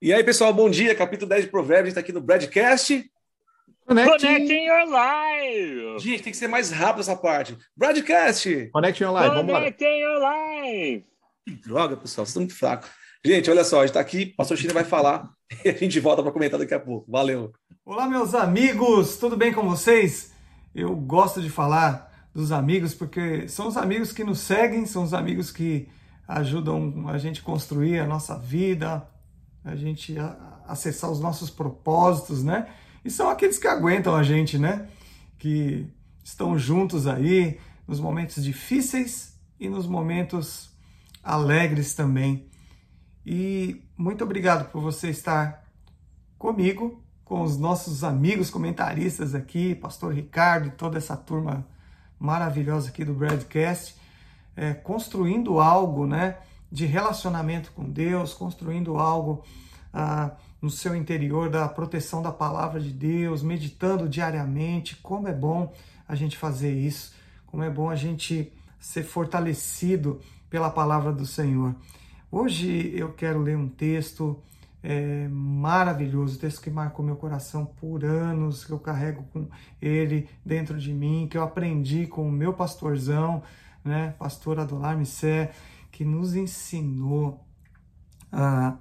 E aí, pessoal, bom dia. Capítulo 10 de Provérbios, está aqui no Broadcast. Connecting. Connecting your life. Gente, tem que ser mais rápido essa parte. Broadcast. Connecting your life, vamos lá. Connecting your life. Que droga, pessoal, vocês estão muito fracos. Gente, olha só, a gente está aqui, o pastor China vai falar e a gente volta para comentar daqui a pouco. Valeu. Olá, meus amigos, tudo bem com vocês? Eu gosto de falar dos amigos porque são os amigos que nos seguem, são os amigos que ajudam a gente construir a nossa vida, a gente acessar os nossos propósitos, né? E são aqueles que aguentam a gente, né? Que estão juntos aí nos momentos difíceis e nos momentos alegres também. E muito obrigado por você estar comigo, com os nossos amigos comentaristas aqui, Pastor Ricardo e toda essa turma maravilhosa aqui do Broadcast, é, construindo algo, né? De relacionamento com Deus, construindo algo. Ah, no seu interior da proteção da palavra de Deus, meditando diariamente. Como é bom a gente fazer isso, como é bom a gente ser fortalecido pela palavra do Senhor. Hoje eu quero ler um texto é, maravilhoso, texto que marcou meu coração por anos, que eu carrego com ele dentro de mim, que eu aprendi com o meu pastorzão, né, pastor Adolar Missé, que nos ensinou a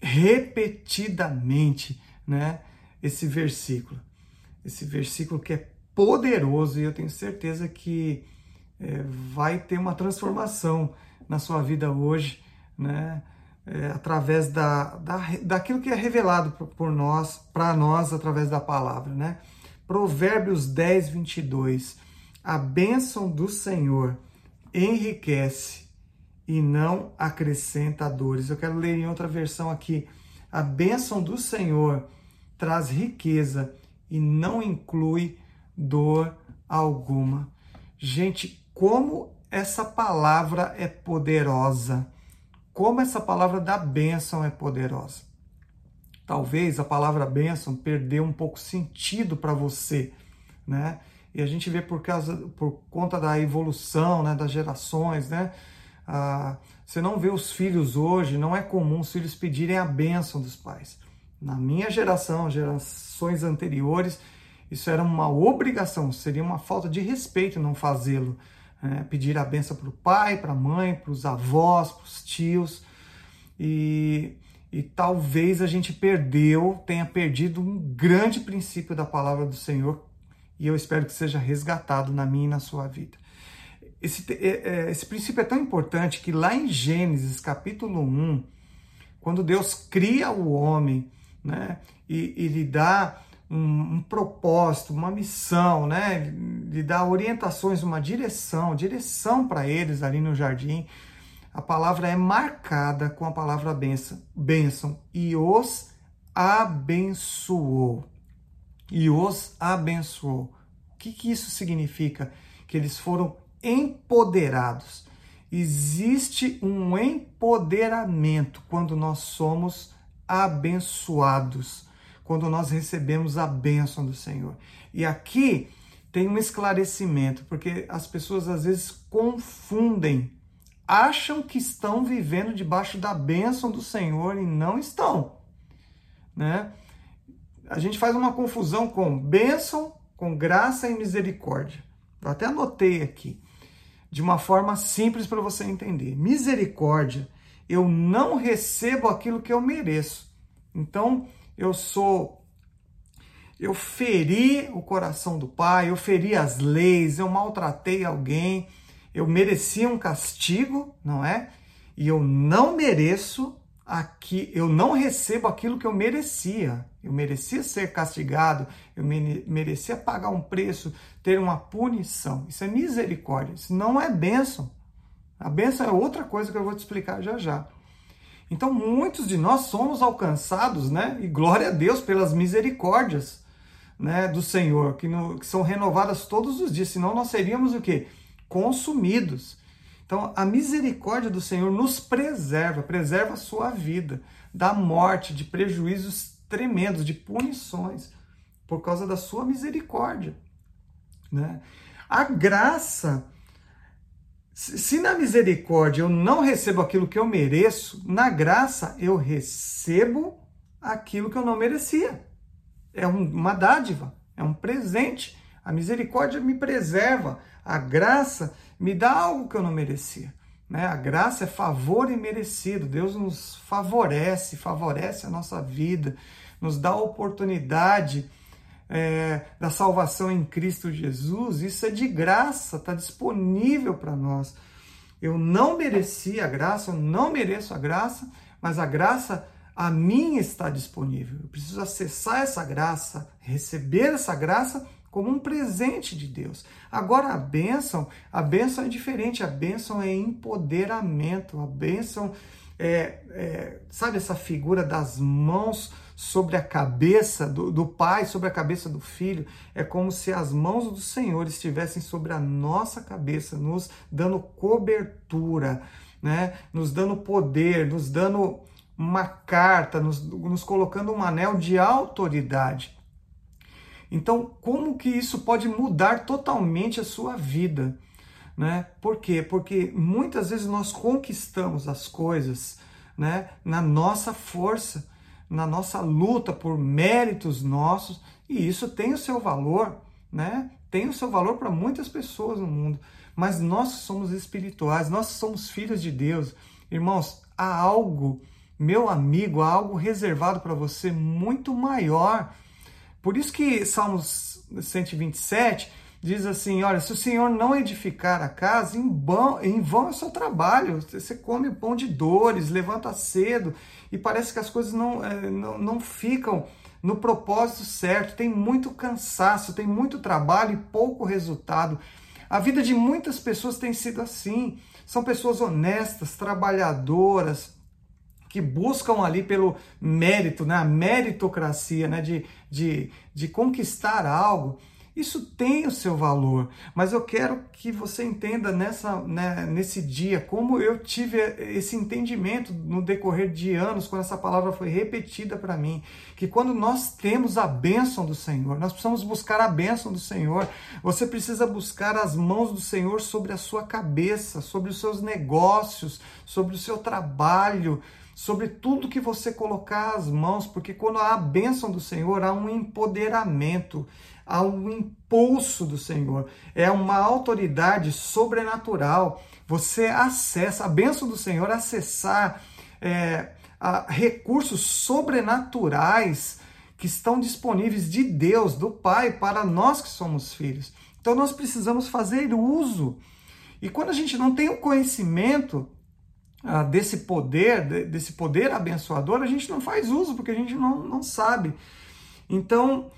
repetidamente, né, esse versículo. Esse versículo que é poderoso e eu tenho certeza que é, vai ter uma transformação na sua vida hoje, né, é, através da, da, daquilo que é revelado por, nós, para nós, através da palavra, né? Provérbios 10, 22. A bênção do Senhor enriquece e não acrescenta dores. Eu quero ler em outra versão aqui. A bênção do Senhor traz riqueza e não inclui dor alguma. Gente, como essa palavra é poderosa. Como essa palavra da bênção é poderosa. Talvez a palavra bênção perdeu um pouco sentido para você, né? E a gente vê por causa por conta da evolução, né, das gerações, né? Ah, você não vê os filhos hoje, não é comum os filhos pedirem a bênção dos pais. Na minha geração, gerações anteriores, isso era uma obrigação, seria uma falta de respeito não fazê-lo. Né? Pedir a benção para o pai, para a mãe, para os avós, para os tios. E, e talvez a gente perdeu, tenha perdido um grande princípio da palavra do Senhor, e eu espero que seja resgatado na minha e na sua vida. Esse, é, é, esse princípio é tão importante que lá em Gênesis capítulo 1, quando Deus cria o homem né, e, e lhe dá um, um, propósito, uma missão, né, lhe dá orientações, uma direção, direção para eles ali no jardim, a palavra é marcada com a palavra bênção, bênção e os abençoou. E os abençoou. O que, que isso significa? Que eles foram empoderados. Existe um empoderamento quando nós somos abençoados, quando nós recebemos a bênção do Senhor. E aqui tem um esclarecimento, porque as pessoas às vezes confundem, acham que estão vivendo debaixo da bênção do Senhor e não estão, né? A gente faz uma confusão com bênção, com graça e misericórdia. Eu até anotei aqui de uma forma simples para você entender. Misericórdia, eu não recebo aquilo que eu mereço. Então, eu sou eu feri o coração do pai, eu feri as leis, eu maltratei alguém, eu merecia um castigo, não é? E eu não mereço aqui, eu não recebo aquilo que eu merecia. Eu merecia ser castigado, eu merecia pagar um preço, ter uma punição. Isso é misericórdia, isso não é bênção. A bênção é outra coisa que eu vou te explicar já já. Então, muitos de nós somos alcançados, né? E glória a Deus pelas misericórdias né, do Senhor, que, no, que são renovadas todos os dias, senão nós seríamos o quê? Consumidos. Então, a misericórdia do Senhor nos preserva, preserva a sua vida da morte, de prejuízos tremendos, de punições, por causa da sua misericórdia. Né? A graça se na misericórdia eu não recebo aquilo que eu mereço, na graça eu recebo aquilo que eu não merecia. É uma dádiva, é um presente. A misericórdia me preserva, a graça me dá algo que eu não merecia. Né? A graça é favor imerecido. Deus nos favorece, favorece a nossa vida, nos dá oportunidade é, da salvação em Cristo Jesus. Isso é de graça, está disponível para nós. Eu não mereci a graça, eu não mereço a graça, mas a graça a mim está disponível. Eu preciso acessar essa graça, receber essa graça como um presente de Deus. Agora a bênção, a bênção é diferente, a bênção é empoderamento, a bênção é, é sabe essa figura das mãos sobre a cabeça do, do pai, sobre a cabeça do filho, é como se as mãos do Senhor estivessem sobre a nossa cabeça, nos dando cobertura, né? nos dando poder, nos dando uma carta, nos, nos colocando um anel de autoridade. Então, como que isso pode mudar totalmente a sua vida? Né? Por quê? Porque muitas vezes nós conquistamos as coisas né, na nossa força, na nossa luta por méritos nossos, e isso tem o seu valor, né? tem o seu valor para muitas pessoas no mundo, mas nós somos espirituais, nós somos filhos de Deus. Irmãos, há algo, meu amigo, há algo reservado para você muito maior por isso que Salmos 127 diz assim: olha, se o Senhor não edificar a casa, em vão, em vão é o seu trabalho. Você come pão de dores, levanta cedo e parece que as coisas não, é, não, não ficam no propósito certo. Tem muito cansaço, tem muito trabalho e pouco resultado. A vida de muitas pessoas tem sido assim. São pessoas honestas, trabalhadoras, que buscam ali pelo mérito, né, a meritocracia, né, de, de, de conquistar algo, isso tem o seu valor, mas eu quero que você entenda nessa, né, nesse dia como eu tive esse entendimento no decorrer de anos, quando essa palavra foi repetida para mim, que quando nós temos a bênção do Senhor, nós precisamos buscar a bênção do Senhor, você precisa buscar as mãos do Senhor sobre a sua cabeça, sobre os seus negócios, sobre o seu trabalho, sobre tudo que você colocar as mãos, porque quando há a bênção do Senhor, há um empoderamento, há um impulso do Senhor, é uma autoridade sobrenatural. Você acessa, a bênção do Senhor, acessar é, recursos sobrenaturais que estão disponíveis de Deus, do Pai, para nós que somos filhos. Então nós precisamos fazer uso. E quando a gente não tem o conhecimento, ah, desse poder, desse poder abençoador, a gente não faz uso, porque a gente não, não sabe. Então,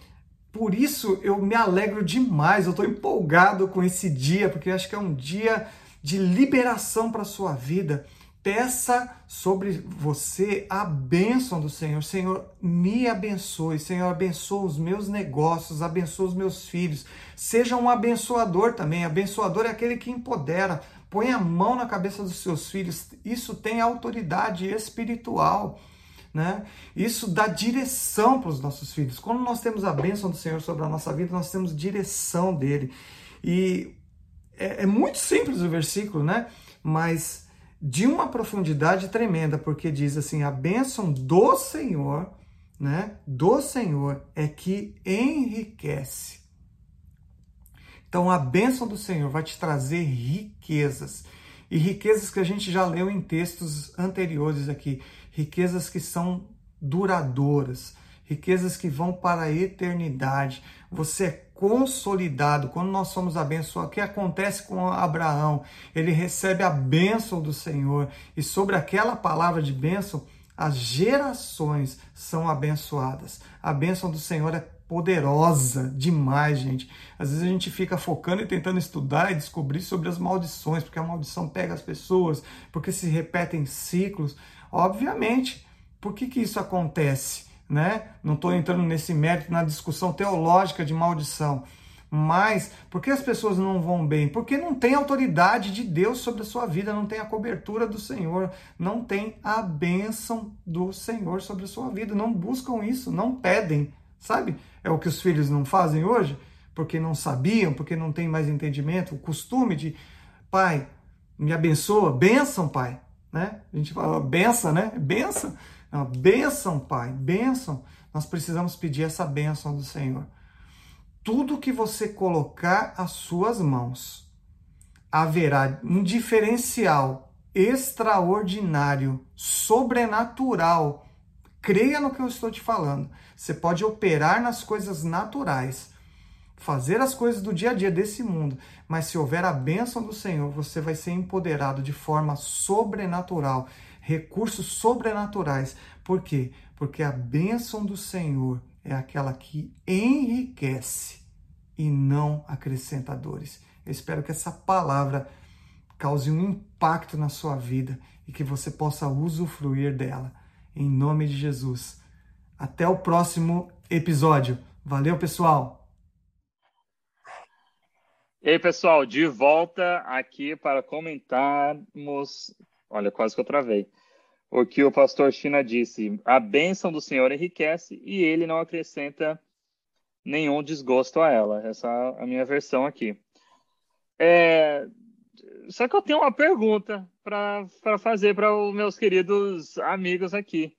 por isso eu me alegro demais, eu estou empolgado com esse dia, porque acho que é um dia de liberação para a sua vida. Peça sobre você a bênção do Senhor. Senhor, me abençoe. Senhor, abençoa os meus negócios, abençoa os meus filhos. Seja um abençoador também. Abençoador é aquele que empodera põe a mão na cabeça dos seus filhos, isso tem autoridade espiritual. Né? Isso dá direção para os nossos filhos. Quando nós temos a bênção do Senhor sobre a nossa vida, nós temos direção dele. E é, é muito simples o versículo, né? Mas de uma profundidade tremenda, porque diz assim: a bênção do Senhor, né? Do Senhor é que enriquece então a bênção do Senhor vai te trazer riquezas. E riquezas que a gente já leu em textos anteriores aqui. Riquezas que são duradouras. Riquezas que vão para a eternidade. Você é consolidado. Quando nós somos abençoados, o que acontece com Abraão? Ele recebe a bênção do Senhor. E sobre aquela palavra de bênção, as gerações são abençoadas. A bênção do Senhor é poderosa demais, gente. Às vezes a gente fica focando e tentando estudar e descobrir sobre as maldições, porque a maldição pega as pessoas, porque se repetem ciclos. Obviamente, por que, que isso acontece? Né? Não estou entrando nesse mérito, na discussão teológica de maldição. Mas por que as pessoas não vão bem? Porque não tem autoridade de Deus sobre a sua vida, não tem a cobertura do Senhor, não tem a bênção do Senhor sobre a sua vida, não buscam isso, não pedem, sabe? É o que os filhos não fazem hoje, porque não sabiam, porque não tem mais entendimento, o costume de pai, Me abençoa, benção, Pai. Né? A gente fala benção, né? Benção. Não, benção, Pai, benção. Nós precisamos pedir essa benção do Senhor. Tudo que você colocar às suas mãos, haverá um diferencial extraordinário, sobrenatural. Creia no que eu estou te falando. Você pode operar nas coisas naturais, fazer as coisas do dia a dia desse mundo, mas se houver a bênção do Senhor, você vai ser empoderado de forma sobrenatural, recursos sobrenaturais. Por quê? Porque a bênção do Senhor é aquela que enriquece e não acrescenta dores. Eu espero que essa palavra cause um impacto na sua vida e que você possa usufruir dela. Em nome de Jesus. Até o próximo episódio. Valeu, pessoal! E aí, pessoal, de volta aqui para comentarmos. Olha, quase que eu travei. O que o pastor China disse: a bênção do Senhor enriquece e ele não acrescenta nenhum desgosto a ela. Essa é a minha versão aqui. É, só que eu tenho uma pergunta para fazer para os meus queridos amigos aqui.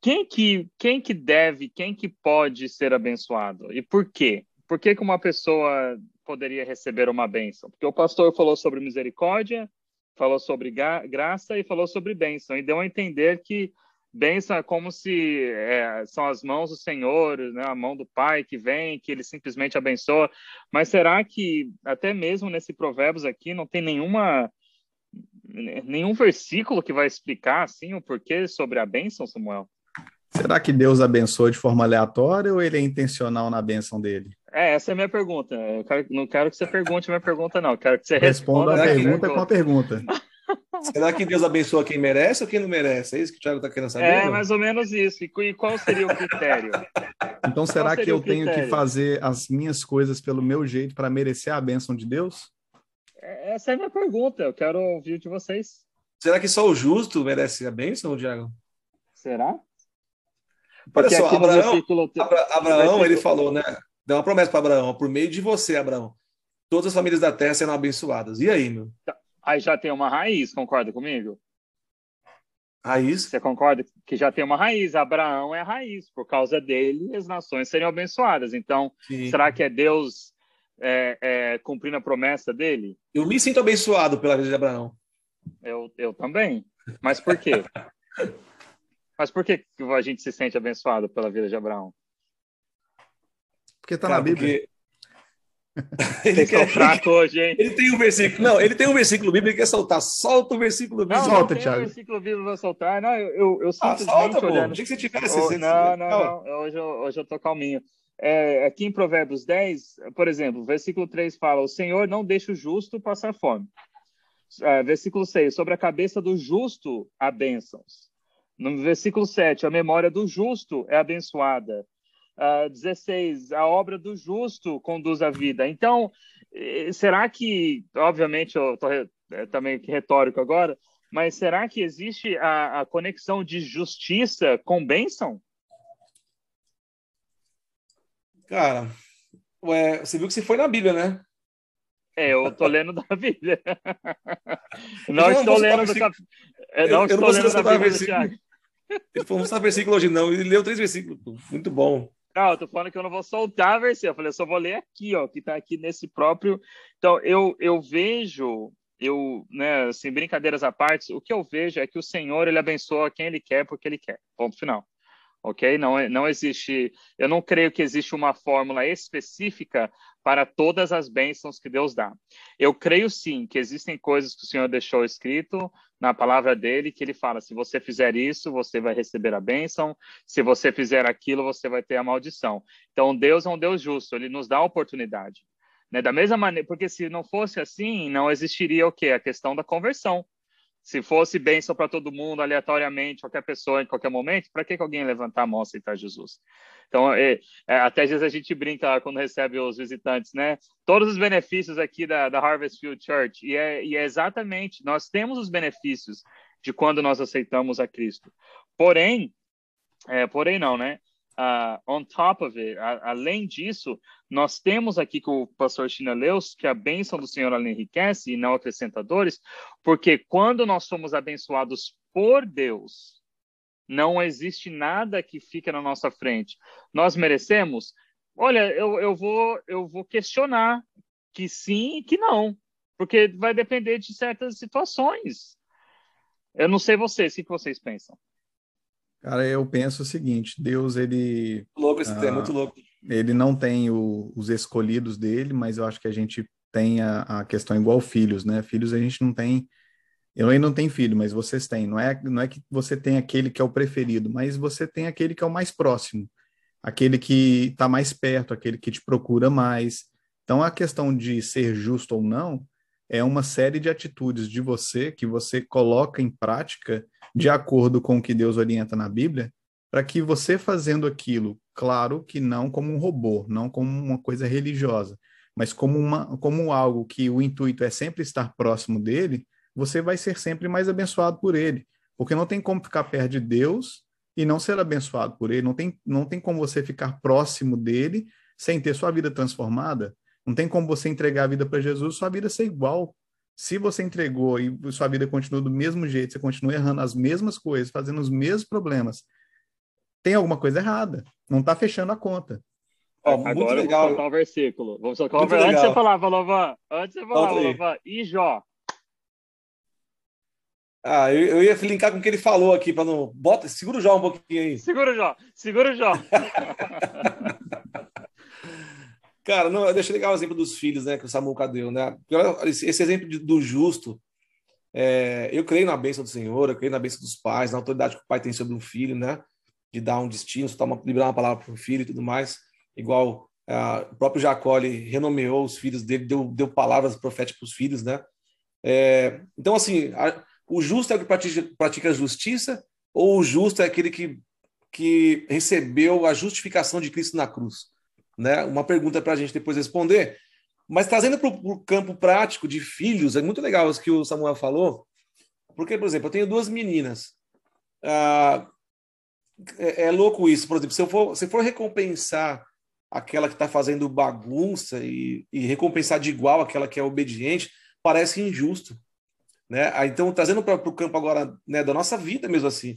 Quem que, quem que deve, quem que pode ser abençoado? E por quê? Por que, que uma pessoa poderia receber uma bênção? Porque o pastor falou sobre misericórdia, falou sobre graça e falou sobre bênção. E deu a entender que bênção é como se é, são as mãos do Senhor, né, a mão do Pai que vem, que ele simplesmente abençoa. Mas será que até mesmo nesse Provérbios aqui não tem nenhuma nenhum versículo que vai explicar assim o porquê sobre a bênção, Samuel? Será que Deus abençoa de forma aleatória ou ele é intencional na bênção dele? É, essa é a minha pergunta. Eu quero, não quero que você pergunte a minha pergunta, não. Eu quero que você responda, responda a pergunta com a pergunta. Será que Deus abençoa quem merece ou quem não merece? É isso que o Thiago está querendo saber? É, mais ou menos isso. E qual seria o critério? Então, será que eu tenho que fazer as minhas coisas pelo meu jeito para merecer a bênção de Deus? Essa é a minha pergunta. Eu quero ouvir de vocês. Será que só o justo merece a bênção, Thiago? Será? Porque Olha só, Abraão, versículo... Abraão, ele falou, né? Deu uma promessa para Abraão, por meio de você, Abraão, todas as famílias da terra serão abençoadas. E aí, meu? Tá. Aí já tem uma raiz, concorda comigo? Raiz? Você concorda que já tem uma raiz? Abraão é a raiz. Por causa dele, as nações seriam abençoadas. Então, Sim. será que é Deus é, é, cumprindo a promessa dele? Eu me sinto abençoado pela vida de Abraão. Eu, eu também. Mas por quê? Mas por que a gente se sente abençoado pela vida de Abraão? Porque está na Bíblia. Porque... ele quer fraco hoje, hein? Ele tem um versículo. Não, ele tem um versículo bíblico que quer soltar. Solta o versículo bíblico. Não, solta, não Thiago. Um versículo bíblico para soltar. Não, eu, eu, eu ah, solta, olhando. Achei que você tivesse. Oh, não, não, não. Hoje, eu, hoje eu tô calminho. É, aqui em Provérbios 10, por exemplo, versículo 3 fala: O Senhor não deixa o justo passar fome. É, versículo 6, sobre a cabeça do justo há bênçãos. No versículo 7, a memória do justo é abençoada. Uh, ah, 16, a obra do justo conduz à vida. Então, eh, será que, obviamente, eu estou é, também tá retórico agora, mas será que existe a, a conexão de justiça com bênção? Cara, ué, você viu que você foi na Bíblia, né? É, eu tô lendo da Bíblia. não, estou lendo do cap... É, não eu, estou eu não lendo da Bíblia, Ele falou, não versículo hoje não, ele leu três versículos. Muito bom. Não, eu tô falando que eu não vou soltar a versão. Eu falei, eu só vou ler aqui, ó, que tá aqui nesse próprio. Então, eu, eu vejo, eu, né, assim, brincadeiras à parte, o que eu vejo é que o Senhor, ele abençoa quem ele quer porque ele quer. Ponto final. Ok? Não, não existe, eu não creio que existe uma fórmula específica para todas as bênçãos que Deus dá. Eu creio sim que existem coisas que o Senhor deixou escrito na palavra dele, que ele fala: se você fizer isso, você vai receber a bênção, se você fizer aquilo, você vai ter a maldição. Então, Deus é um Deus justo, ele nos dá a oportunidade. Né? Da mesma maneira, porque se não fosse assim, não existiria o quê? A questão da conversão. Se fosse bênção para todo mundo, aleatoriamente, qualquer pessoa, em qualquer momento, para que, que alguém levantar a mão e aceitar Jesus? Então, é, é, até às vezes a gente brinca quando recebe os visitantes, né? Todos os benefícios aqui da, da Harvest Field Church, e é, e é exatamente, nós temos os benefícios de quando nós aceitamos a Cristo. Porém, é, porém não, né? Uh, on top of it, a, além disso, nós temos aqui com o pastor China Leus que a bênção do Senhor ela enriquece e não acrescenta dores, porque quando nós somos abençoados por Deus, não existe nada que fica na nossa frente. Nós merecemos? Olha, eu, eu, vou, eu vou questionar que sim e que não, porque vai depender de certas situações. Eu não sei vocês, o que vocês pensam? Cara, eu penso o seguinte: Deus, ele. Louco esse ah, tema, muito louco. Ele não tem o, os escolhidos dele, mas eu acho que a gente tem a, a, questão igual filhos, né? Filhos a gente não tem. Eu ainda não tenho filho, mas vocês têm. Não é, não é que você tem aquele que é o preferido, mas você tem aquele que é o mais próximo, aquele que está mais perto, aquele que te procura mais. Então, a questão de ser justo ou não é uma série de atitudes de você que você coloca em prática de acordo com o que Deus orienta na Bíblia, para que você fazendo aquilo, claro que não como um robô, não como uma coisa religiosa, mas como, uma, como algo que o intuito é sempre estar próximo dele, você vai ser sempre mais abençoado por ele. Porque não tem como ficar perto de Deus e não ser abençoado por ele, não tem, não tem como você ficar próximo dele sem ter sua vida transformada. Não tem como você entregar a vida para Jesus, sua vida ser igual. Se você entregou e sua vida continua do mesmo jeito, você continua errando as mesmas coisas, fazendo os mesmos problemas, tem alguma coisa errada. Não está fechando a conta. Ó, Agora muito legal. vamos soltar o versículo. Vamos soltar o versículo. Antes de você falar, Valovan, antes de você falar, Valovan, e Jó? Ah, eu, eu, ia linkar com o que ele falou aqui, para não. Bota, segura o Jó um pouquinho aí. Segura o Jó, segura o Jó. Cara, não, eu deixei legal o exemplo dos filhos, né, que o Samuca deu, né? Esse exemplo do justo, é, eu creio na bênção do Senhor, eu creio na bênção dos pais, na autoridade que o pai tem sobre um filho, né? De dar um destino, uma, liberar uma palavra para um filho e tudo mais. Igual o próprio Jacó, ele renomeou os filhos dele, deu, deu palavras proféticas para os filhos, né? É, então, assim, a, o justo é o que pratica, pratica a justiça ou o justo é aquele que, que recebeu a justificação de Cristo na cruz? Né? Uma pergunta para a gente depois responder. Mas trazendo para o campo prático de filhos, é muito legal o que o Samuel falou, porque, por exemplo, eu tenho duas meninas. Ah, é, é, louco isso, por exemplo, se eu for, se for recompensar aquela que está fazendo bagunça e, e, recompensar de igual aquela que é obediente, parece injusto. Né? Então, trazendo para o campo agora né, da nossa vida mesmo assim,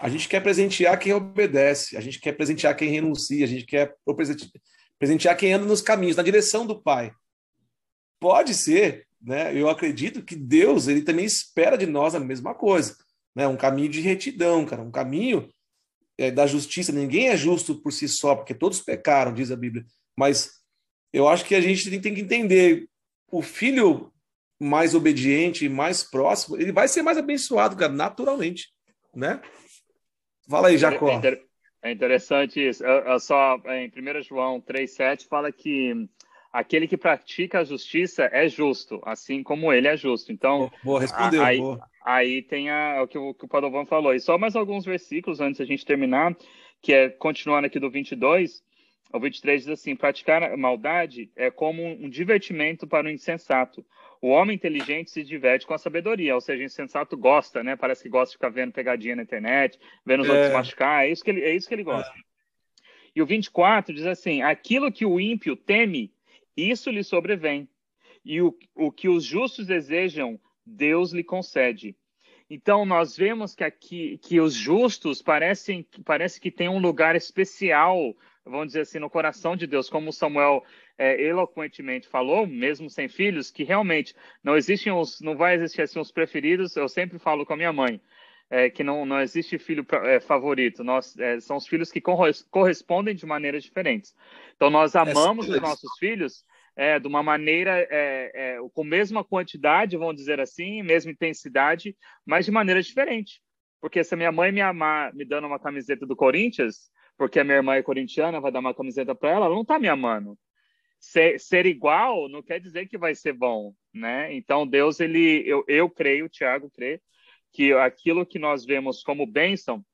a gente quer presentear quem obedece, a gente quer presentear quem renuncia, a gente quer presentear quem anda nos caminhos, na direção do Pai. Pode ser, né? Eu acredito que Deus ele também espera de nós a mesma coisa, né? Um caminho de retidão, cara, um caminho é, da justiça. Ninguém é justo por si só, porque todos pecaram, diz a Bíblia. Mas eu acho que a gente tem que entender o filho mais obediente, mais próximo, ele vai ser mais abençoado, cara, naturalmente, né? Fala aí, Jacó. É, é interessante isso. Eu, eu só em 1 João 3,7 fala que aquele que pratica a justiça é justo, assim como ele é justo. Então, boa, respondeu, aí, boa. aí tem a, o que o, que o Padovan falou. E só mais alguns versículos antes da gente terminar, que é continuando aqui do 22. O 23 diz assim: praticar maldade é como um divertimento para o insensato. O homem inteligente se diverte com a sabedoria, ou seja, o insensato gosta, né? Parece que gosta de ficar vendo pegadinha na internet, vendo os é. outros machucar, é isso que ele, é isso que ele gosta. É. E o 24 diz assim: aquilo que o ímpio teme, isso lhe sobrevém. E o, o que os justos desejam, Deus lhe concede. Então, nós vemos que aqui que os justos parecem parece que tem um lugar especial, vamos dizer assim, no coração de Deus, como Samuel é, eloquentemente falou, mesmo sem filhos, que realmente não existem os, não vai existir assim os preferidos. Eu sempre falo com a minha mãe é, que não, não existe filho é, favorito. Nós é, são os filhos que correspondem de maneiras diferentes. Então nós amamos os nossos filhos é, de uma maneira é, com mesma quantidade, vamos dizer assim, mesma intensidade, mas de maneira diferente. Porque se a minha mãe me amar me dando uma camiseta do Corinthians, porque a minha irmã é corintiana, vai dar uma camiseta para ela, ela não está me amando ser, ser igual não quer dizer que vai ser bom, né? Então Deus ele, eu, eu creio, Tiago crê que aquilo que nós vemos como bênção,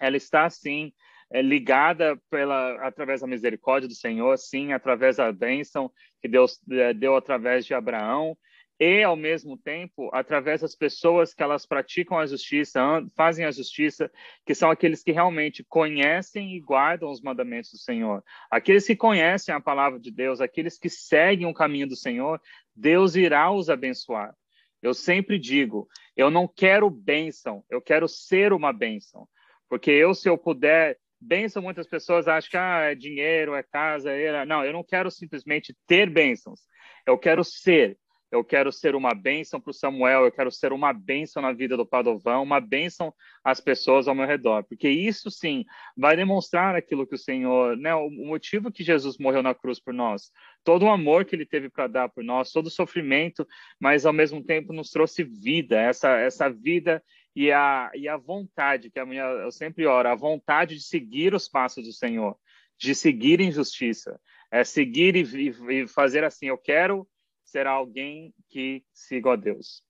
ela está sim é, ligada pela através da misericórdia do Senhor, sim, através da bênção que Deus é, deu através de Abraão. E, ao mesmo tempo, através das pessoas que elas praticam a justiça, fazem a justiça, que são aqueles que realmente conhecem e guardam os mandamentos do Senhor. Aqueles que conhecem a palavra de Deus, aqueles que seguem o caminho do Senhor, Deus irá os abençoar. Eu sempre digo, eu não quero bênção, eu quero ser uma bênção. Porque eu, se eu puder bênção, muitas pessoas acham que ah, é dinheiro, é casa, é... não, eu não quero simplesmente ter bênçãos, eu quero ser. Eu quero ser uma bênção para o Samuel, eu quero ser uma bênção na vida do Padovão, uma bênção às pessoas ao meu redor, porque isso sim vai demonstrar aquilo que o Senhor, né, o motivo que Jesus morreu na cruz por nós, todo o amor que ele teve para dar por nós, todo o sofrimento, mas ao mesmo tempo nos trouxe vida, essa, essa vida e a, e a vontade, que a minha, eu sempre oro, a vontade de seguir os passos do Senhor, de seguir em justiça, é seguir e, e, fazer assim, eu quero ser alguém que siga a Deus.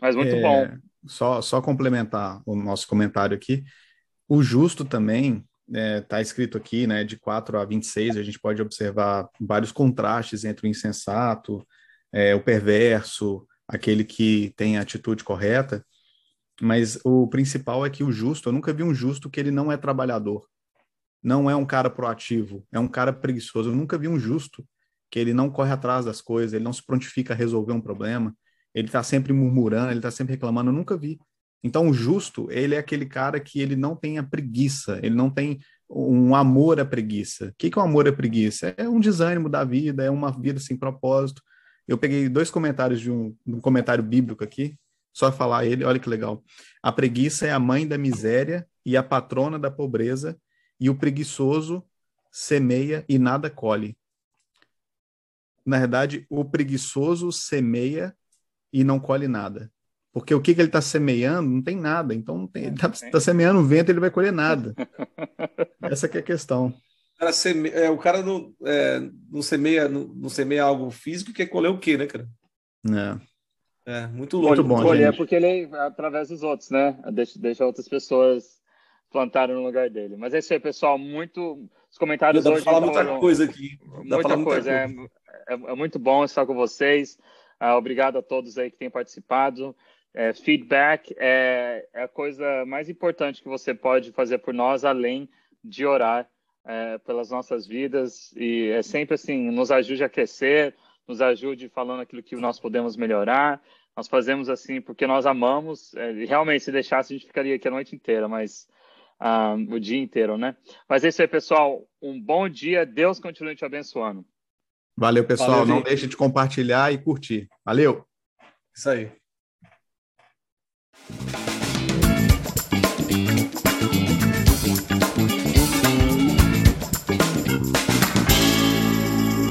Mas muito é, bom. Só, só complementar o nosso comentário aqui, o justo também, está é, tá escrito aqui, né, de 4 a 26, a gente pode observar vários contrastes entre o insensato, é, o perverso, aquele que tem a atitude correta, mas o principal é que o justo, eu nunca vi um justo que ele não é trabalhador. Não é um cara proativo, é um cara preguiçoso. Eu nunca vi um justo que ele não corre atrás das coisas, ele não se prontifica a resolver um problema, ele está sempre murmurando, ele está sempre reclamando. Eu nunca vi. Então, o justo, ele é aquele cara que ele não tem a preguiça, ele não tem um amor à preguiça. O que, que é um amor à preguiça? É um desânimo da vida, é uma vida sem propósito. Eu peguei dois comentários de um, um comentário bíblico aqui, só falar ele, olha que legal. A preguiça é a mãe da miséria e a patrona da pobreza, e o preguiçoso semeia e nada colhe. Na verdade, o preguiçoso semeia e não colhe nada. Porque o que, que ele está semeando não tem nada. Então, tem, ele está tá semeando vento, ele vai colher nada. Essa é a questão. O cara, seme... é, o cara não, é, não, semeia, não, não semeia algo físico, quer colher o quê, né, cara? É. É, muito longe. Muito bom, colher porque ele é através dos outros, né? Deixa, deixa outras pessoas plantarem no lugar dele. Mas é isso aí, pessoal. Muito. Os comentários Dá hoje. falar muita coisa aqui. Dá muita, muita coisa. É, é, é, muito bom estar com vocês. Uh, obrigado a todos aí que têm participado. É, feedback é, é, a coisa mais importante que você pode fazer por nós, além de orar é, pelas nossas vidas. E é sempre assim: nos ajude a crescer, nos ajude falando aquilo que nós podemos melhorar. Nós fazemos assim porque nós amamos. É, realmente, se deixasse, a gente ficaria aqui a noite inteira, mas um, o dia inteiro, né? Mas é isso aí, pessoal. Um bom dia. Deus continue te abençoando. Valeu, pessoal. Valeu, Não deixe de compartilhar e curtir. Valeu. Isso aí.